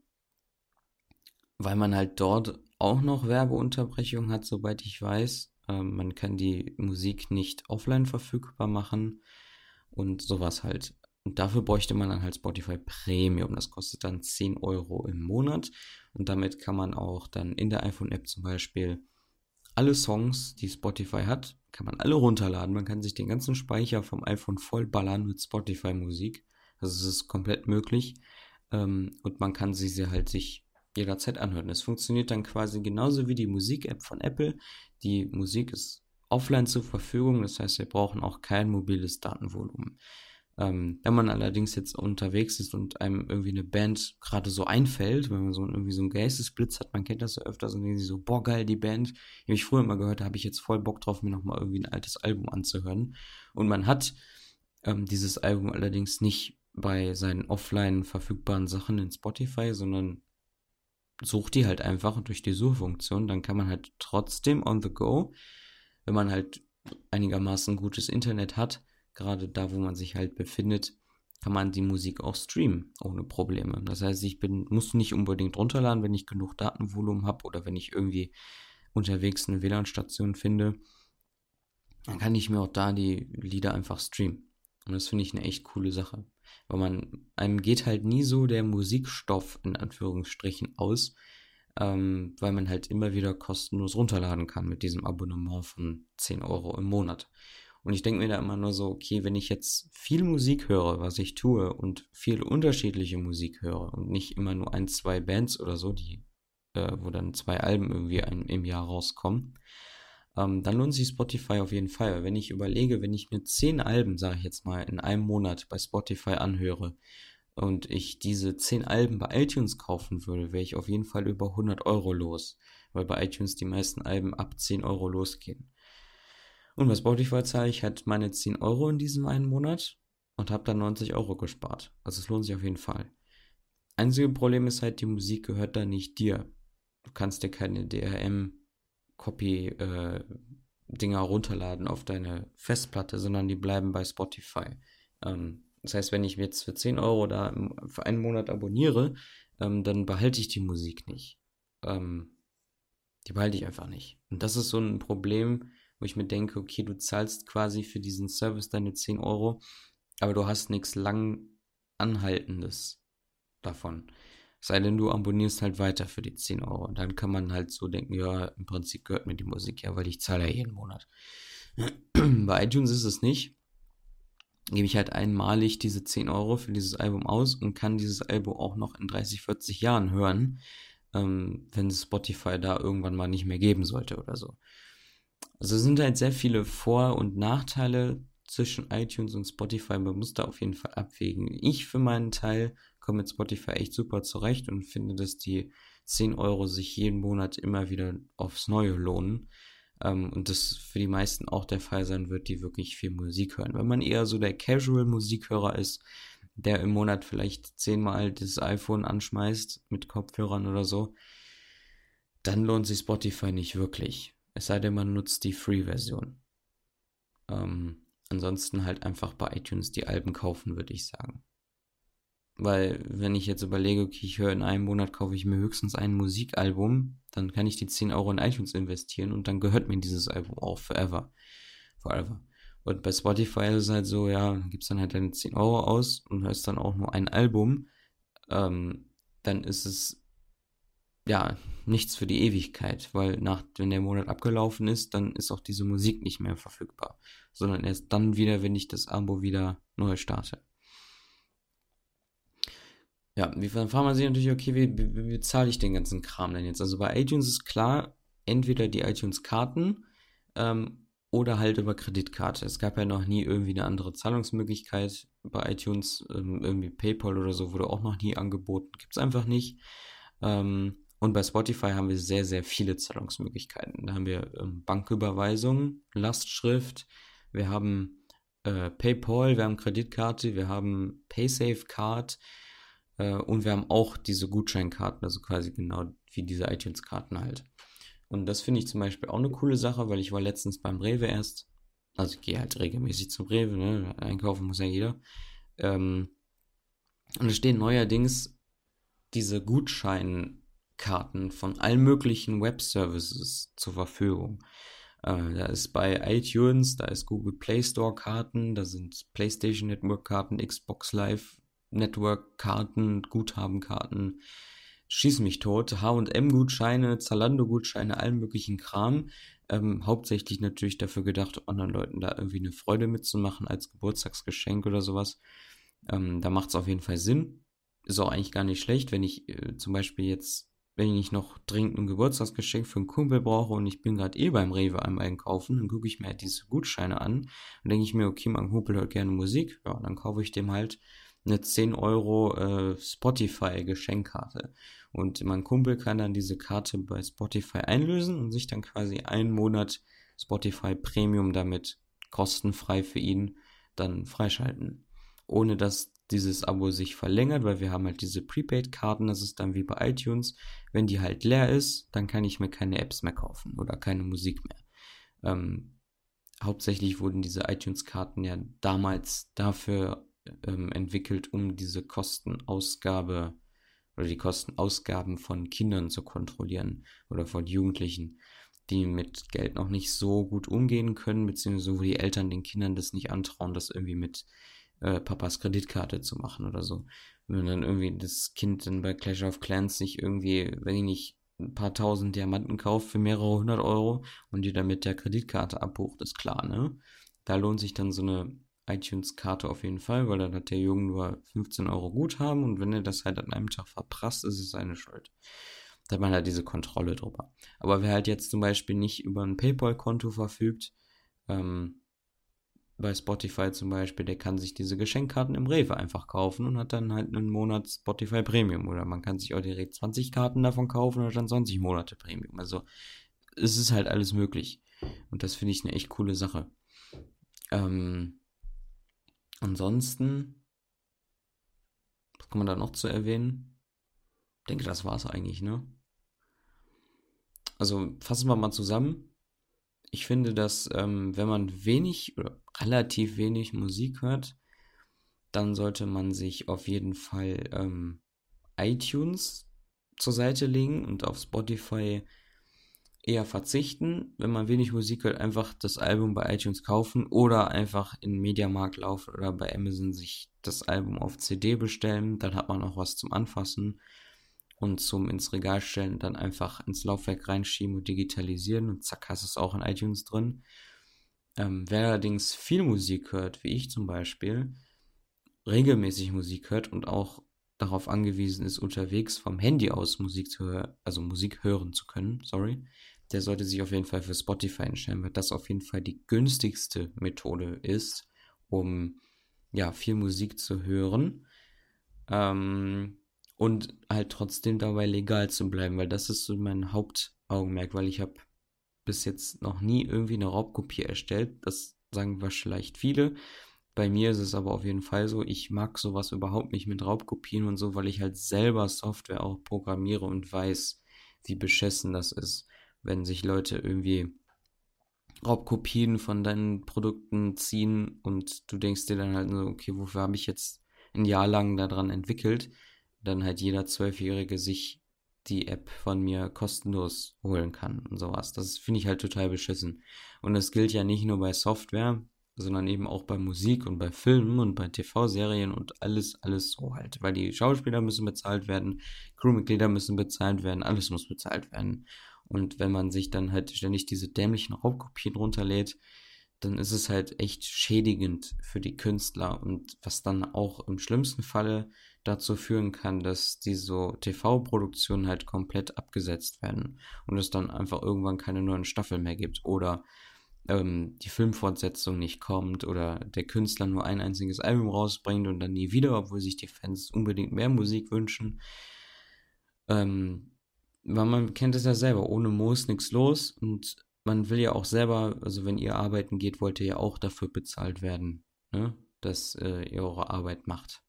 weil man halt dort auch noch Werbeunterbrechung hat, soweit ich weiß. Ähm, man kann die Musik nicht offline verfügbar machen und sowas halt. Und dafür bräuchte man dann halt Spotify Premium. Das kostet dann 10 Euro im Monat. Und damit kann man auch dann in der iPhone-App zum Beispiel alle Songs, die Spotify hat, kann man alle runterladen. Man kann sich den ganzen Speicher vom iPhone vollballern mit Spotify-Musik. Also es ist komplett möglich. Ähm, und man kann sie halt sich jederzeit anhören. Es funktioniert dann quasi genauso wie die Musik-App von Apple. Die Musik ist offline zur Verfügung, das heißt, wir brauchen auch kein mobiles Datenvolumen. Ähm, wenn man allerdings jetzt unterwegs ist und einem irgendwie eine Band gerade so einfällt, wenn man so irgendwie so einen Geistesblitz hat, man kennt das ja öfters und denkt so, boah, geil, die Band, die ich früher mal gehört, da habe ich jetzt voll Bock drauf, mir nochmal irgendwie ein altes Album anzuhören. Und man hat ähm, dieses Album allerdings nicht bei seinen offline verfügbaren Sachen in Spotify, sondern sucht die halt einfach durch die Suchfunktion, dann kann man halt trotzdem on the go, wenn man halt einigermaßen gutes Internet hat, gerade da, wo man sich halt befindet, kann man die Musik auch streamen ohne Probleme. Das heißt, ich bin, muss nicht unbedingt runterladen, wenn ich genug Datenvolumen habe oder wenn ich irgendwie unterwegs eine WLAN-Station finde. Dann kann ich mir auch da die Lieder einfach streamen. Und das finde ich eine echt coole Sache. Weil man, einem geht halt nie so der Musikstoff in Anführungsstrichen aus, ähm, weil man halt immer wieder kostenlos runterladen kann mit diesem Abonnement von 10 Euro im Monat. Und ich denke mir da immer nur so, okay, wenn ich jetzt viel Musik höre, was ich tue, und viel unterschiedliche Musik höre und nicht immer nur ein, zwei Bands oder so, die, äh, wo dann zwei Alben irgendwie ein, im Jahr rauskommen, ähm, dann lohnt sich Spotify auf jeden Fall. Wenn ich überlege, wenn ich mir zehn Alben, sage ich jetzt mal, in einem Monat bei Spotify anhöre und ich diese zehn Alben bei iTunes kaufen würde, wäre ich auf jeden Fall über 100 Euro los, weil bei iTunes die meisten Alben ab 10 Euro losgehen. Und bei Spotify zahle ich halt meine 10 Euro in diesem einen Monat und habe dann 90 Euro gespart. Also es lohnt sich auf jeden Fall. Einzige Problem ist halt, die Musik gehört da nicht dir. Du kannst dir keine DRM-Copy-Dinger äh, runterladen auf deine Festplatte, sondern die bleiben bei Spotify. Ähm, das heißt, wenn ich jetzt für 10 Euro da für einen Monat abonniere, ähm, dann behalte ich die Musik nicht. Ähm, die behalte ich einfach nicht. Und das ist so ein Problem, wo ich mir denke, okay, du zahlst quasi für diesen Service deine 10 Euro, aber du hast nichts lang anhaltendes davon. Sei denn, du abonnierst halt weiter für die 10 Euro. Und dann kann man halt so denken, ja, im Prinzip gehört mir die Musik ja, weil ich zahle ja jeden Monat. Bei iTunes ist es nicht. Gebe ich halt einmalig diese 10 Euro für dieses Album aus und kann dieses Album auch noch in 30, 40 Jahren hören, ähm, wenn Spotify da irgendwann mal nicht mehr geben sollte oder so. Also es sind halt sehr viele Vor- und Nachteile zwischen iTunes und Spotify. Man muss da auf jeden Fall abwägen. Ich für meinen Teil komme mit Spotify echt super zurecht und finde, dass die 10 Euro sich jeden Monat immer wieder aufs Neue lohnen. Ähm, und das für die meisten auch der Fall sein wird, die wirklich viel Musik hören. Wenn man eher so der Casual-Musikhörer ist, der im Monat vielleicht zehnmal das iPhone anschmeißt mit Kopfhörern oder so, dann lohnt sich Spotify nicht wirklich. Es sei denn, man nutzt die Free-Version. Ähm, ansonsten halt einfach bei iTunes die Alben kaufen, würde ich sagen. Weil, wenn ich jetzt überlege, okay, ich höre in einem Monat, kaufe ich mir höchstens ein Musikalbum, dann kann ich die 10 Euro in iTunes investieren und dann gehört mir dieses Album auch forever. Forever. Und bei Spotify ist es halt so, ja, gibst dann halt deine 10 Euro aus und hörst dann auch nur ein Album. Ähm, dann ist es ja nichts für die Ewigkeit, weil nach, wenn der Monat abgelaufen ist, dann ist auch diese Musik nicht mehr verfügbar, sondern erst dann wieder, wenn ich das Abo wieder neu starte. Ja, wie fragt man sich natürlich, okay, wie, wie, wie bezahle ich den ganzen Kram denn jetzt? Also bei iTunes ist klar, entweder die iTunes-Karten ähm, oder halt über Kreditkarte. Es gab ja noch nie irgendwie eine andere Zahlungsmöglichkeit bei iTunes. Ähm, irgendwie PayPal oder so wurde auch noch nie angeboten. Gibt es einfach nicht. Ähm, und bei Spotify haben wir sehr, sehr viele Zahlungsmöglichkeiten. Da haben wir ähm, Banküberweisung, Lastschrift, wir haben äh, PayPal, wir haben Kreditkarte, wir haben PaySafe Card, äh, und wir haben auch diese Gutscheinkarten, also quasi genau wie diese iTunes-Karten halt. Und das finde ich zum Beispiel auch eine coole Sache, weil ich war letztens beim Rewe erst. Also ich gehe halt regelmäßig zum Rewe, ne? Einkaufen muss ja jeder. Ähm, und es stehen neuerdings diese Gutscheinkarten von allen möglichen Web-Services zur Verfügung. Äh, da ist bei iTunes, da ist Google Play Store Karten, da sind PlayStation Network Karten, Xbox Live Network-Karten, Guthabenkarten, schieß mich tot, H&M-Gutscheine, Zalando-Gutscheine, allen möglichen Kram. Ähm, hauptsächlich natürlich dafür gedacht, anderen Leuten da irgendwie eine Freude mitzumachen als Geburtstagsgeschenk oder sowas. Ähm, da macht es auf jeden Fall Sinn. Ist auch eigentlich gar nicht schlecht, wenn ich äh, zum Beispiel jetzt, wenn ich noch dringend ein Geburtstagsgeschenk für einen Kumpel brauche und ich bin gerade eh beim Rewe am Einkaufen, dann gucke ich mir halt diese Gutscheine an und denke ich mir, okay, mein Kumpel hört gerne Musik, ja, dann kaufe ich dem halt eine 10 Euro äh, Spotify-Geschenkkarte. Und mein Kumpel kann dann diese Karte bei Spotify einlösen und sich dann quasi einen Monat Spotify Premium damit kostenfrei für ihn dann freischalten. Ohne dass dieses Abo sich verlängert, weil wir haben halt diese Prepaid-Karten, das ist dann wie bei iTunes. Wenn die halt leer ist, dann kann ich mir keine Apps mehr kaufen oder keine Musik mehr. Ähm, hauptsächlich wurden diese iTunes-Karten ja damals dafür ähm, entwickelt, um diese Kostenausgabe oder die Kostenausgaben von Kindern zu kontrollieren oder von Jugendlichen, die mit Geld noch nicht so gut umgehen können, beziehungsweise wo die Eltern den Kindern das nicht antrauen, das irgendwie mit äh, Papas Kreditkarte zu machen oder so. Wenn dann irgendwie das Kind dann bei Clash of Clans sich irgendwie, wenn ich nicht ein paar tausend Diamanten kauft für mehrere hundert Euro und die dann mit der Kreditkarte abbucht, ist klar, ne? Da lohnt sich dann so eine iTunes-Karte auf jeden Fall, weil dann hat der Junge nur 15 Euro Guthaben und wenn er das halt an einem Tag verprasst, ist es seine Schuld. Da hat man halt diese Kontrolle drüber. Aber wer halt jetzt zum Beispiel nicht über ein PayPal-Konto verfügt, ähm, bei Spotify zum Beispiel, der kann sich diese Geschenkkarten im Rewe einfach kaufen und hat dann halt einen Monat Spotify Premium. Oder man kann sich auch direkt 20 Karten davon kaufen oder dann 20 Monate Premium. Also es ist halt alles möglich. Und das finde ich eine echt coole Sache. Ähm, ansonsten, was kann man da noch zu erwähnen? Ich denke, das war es eigentlich, ne? Also fassen wir mal zusammen. Ich finde, dass ähm, wenn man wenig oder relativ wenig Musik hört, dann sollte man sich auf jeden Fall ähm, iTunes zur Seite legen und auf Spotify eher verzichten. Wenn man wenig Musik hört, einfach das Album bei iTunes kaufen oder einfach in Mediamarkt laufen oder bei Amazon sich das Album auf CD bestellen. Dann hat man auch was zum Anfassen und zum ins Regal stellen, dann einfach ins Laufwerk reinschieben und digitalisieren und zack, hast es auch in iTunes drin. Ähm, wer allerdings viel Musik hört, wie ich zum Beispiel, regelmäßig Musik hört und auch darauf angewiesen ist, unterwegs vom Handy aus Musik zu hören, also Musik hören zu können, sorry, der sollte sich auf jeden Fall für Spotify entscheiden, weil das auf jeden Fall die günstigste Methode ist, um ja viel Musik zu hören ähm, und halt trotzdem dabei legal zu bleiben, weil das ist so mein Hauptaugenmerk, weil ich habe bis jetzt noch nie irgendwie eine Raubkopie erstellt. Das sagen vielleicht viele. Bei mir ist es aber auf jeden Fall so, ich mag sowas überhaupt nicht mit Raubkopien und so, weil ich halt selber Software auch programmiere und weiß, wie beschissen das ist, wenn sich Leute irgendwie Raubkopien von deinen Produkten ziehen und du denkst dir dann halt so, okay, wofür habe ich jetzt ein Jahr lang daran entwickelt, dann halt jeder Zwölfjährige sich die App von mir kostenlos holen kann und sowas. Das finde ich halt total beschissen. Und das gilt ja nicht nur bei Software, sondern eben auch bei Musik und bei Filmen und bei TV-Serien und alles, alles so halt. Weil die Schauspieler müssen bezahlt werden, Crewmitglieder müssen bezahlt werden, alles muss bezahlt werden. Und wenn man sich dann halt ständig diese dämlichen Raubkopien runterlädt, dann ist es halt echt schädigend für die Künstler und was dann auch im schlimmsten Falle dazu führen kann, dass diese TV-Produktionen halt komplett abgesetzt werden und es dann einfach irgendwann keine neuen Staffeln mehr gibt oder ähm, die Filmfortsetzung nicht kommt oder der Künstler nur ein einziges Album rausbringt und dann nie wieder, obwohl sich die Fans unbedingt mehr Musik wünschen. Ähm, weil man kennt es ja selber, ohne Moos nichts los und man will ja auch selber, also wenn ihr arbeiten geht, wollt ihr ja auch dafür bezahlt werden, ne? dass äh, ihr eure Arbeit macht.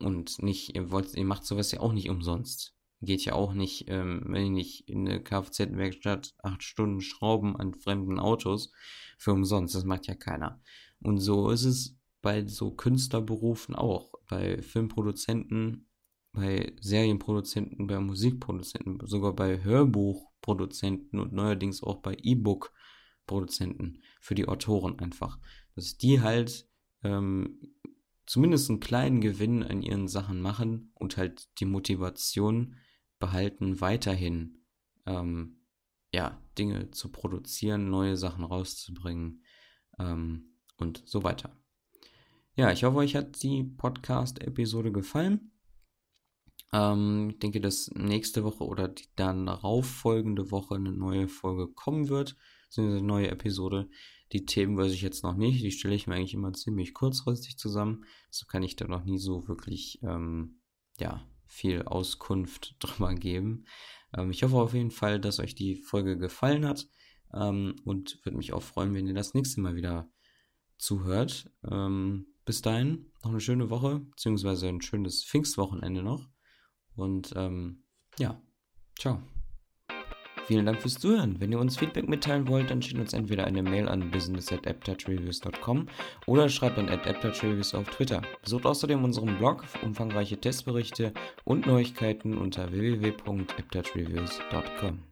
Und nicht, ihr wollt, ihr macht sowas ja auch nicht umsonst geht ja auch nicht, ähm, wenn ich nicht in eine Kfz-Werkstatt acht Stunden schrauben an fremden Autos für umsonst. Das macht ja keiner. Und so ist es bei so Künstlerberufen auch, bei Filmproduzenten, bei Serienproduzenten, bei Musikproduzenten, sogar bei Hörbuchproduzenten und neuerdings auch bei E-Book-Produzenten für die Autoren einfach, dass die halt ähm, zumindest einen kleinen Gewinn an ihren Sachen machen und halt die Motivation behalten, weiterhin ähm, ja, Dinge zu produzieren, neue Sachen rauszubringen ähm, und so weiter. Ja, ich hoffe, euch hat die Podcast-Episode gefallen. Ähm, ich denke, dass nächste Woche oder die dann darauf folgende Woche eine neue Folge kommen wird, eine neue Episode. Die Themen weiß ich jetzt noch nicht, die stelle ich mir eigentlich immer ziemlich kurzfristig zusammen. So kann ich da noch nie so wirklich, ähm, ja, viel Auskunft drüber geben. Ähm, ich hoffe auf jeden Fall, dass euch die Folge gefallen hat ähm, und würde mich auch freuen, wenn ihr das nächste Mal wieder zuhört. Ähm, bis dahin noch eine schöne Woche, beziehungsweise ein schönes Pfingstwochenende noch. Und ähm, ja, ciao. Vielen Dank fürs Zuhören. Wenn ihr uns Feedback mitteilen wollt, dann schickt uns entweder eine Mail an business.apptouchreviews.com oder schreibt an apptouchreviews auf Twitter. Besucht außerdem unseren Blog für umfangreiche Testberichte und Neuigkeiten unter www.apptouchreviews.com.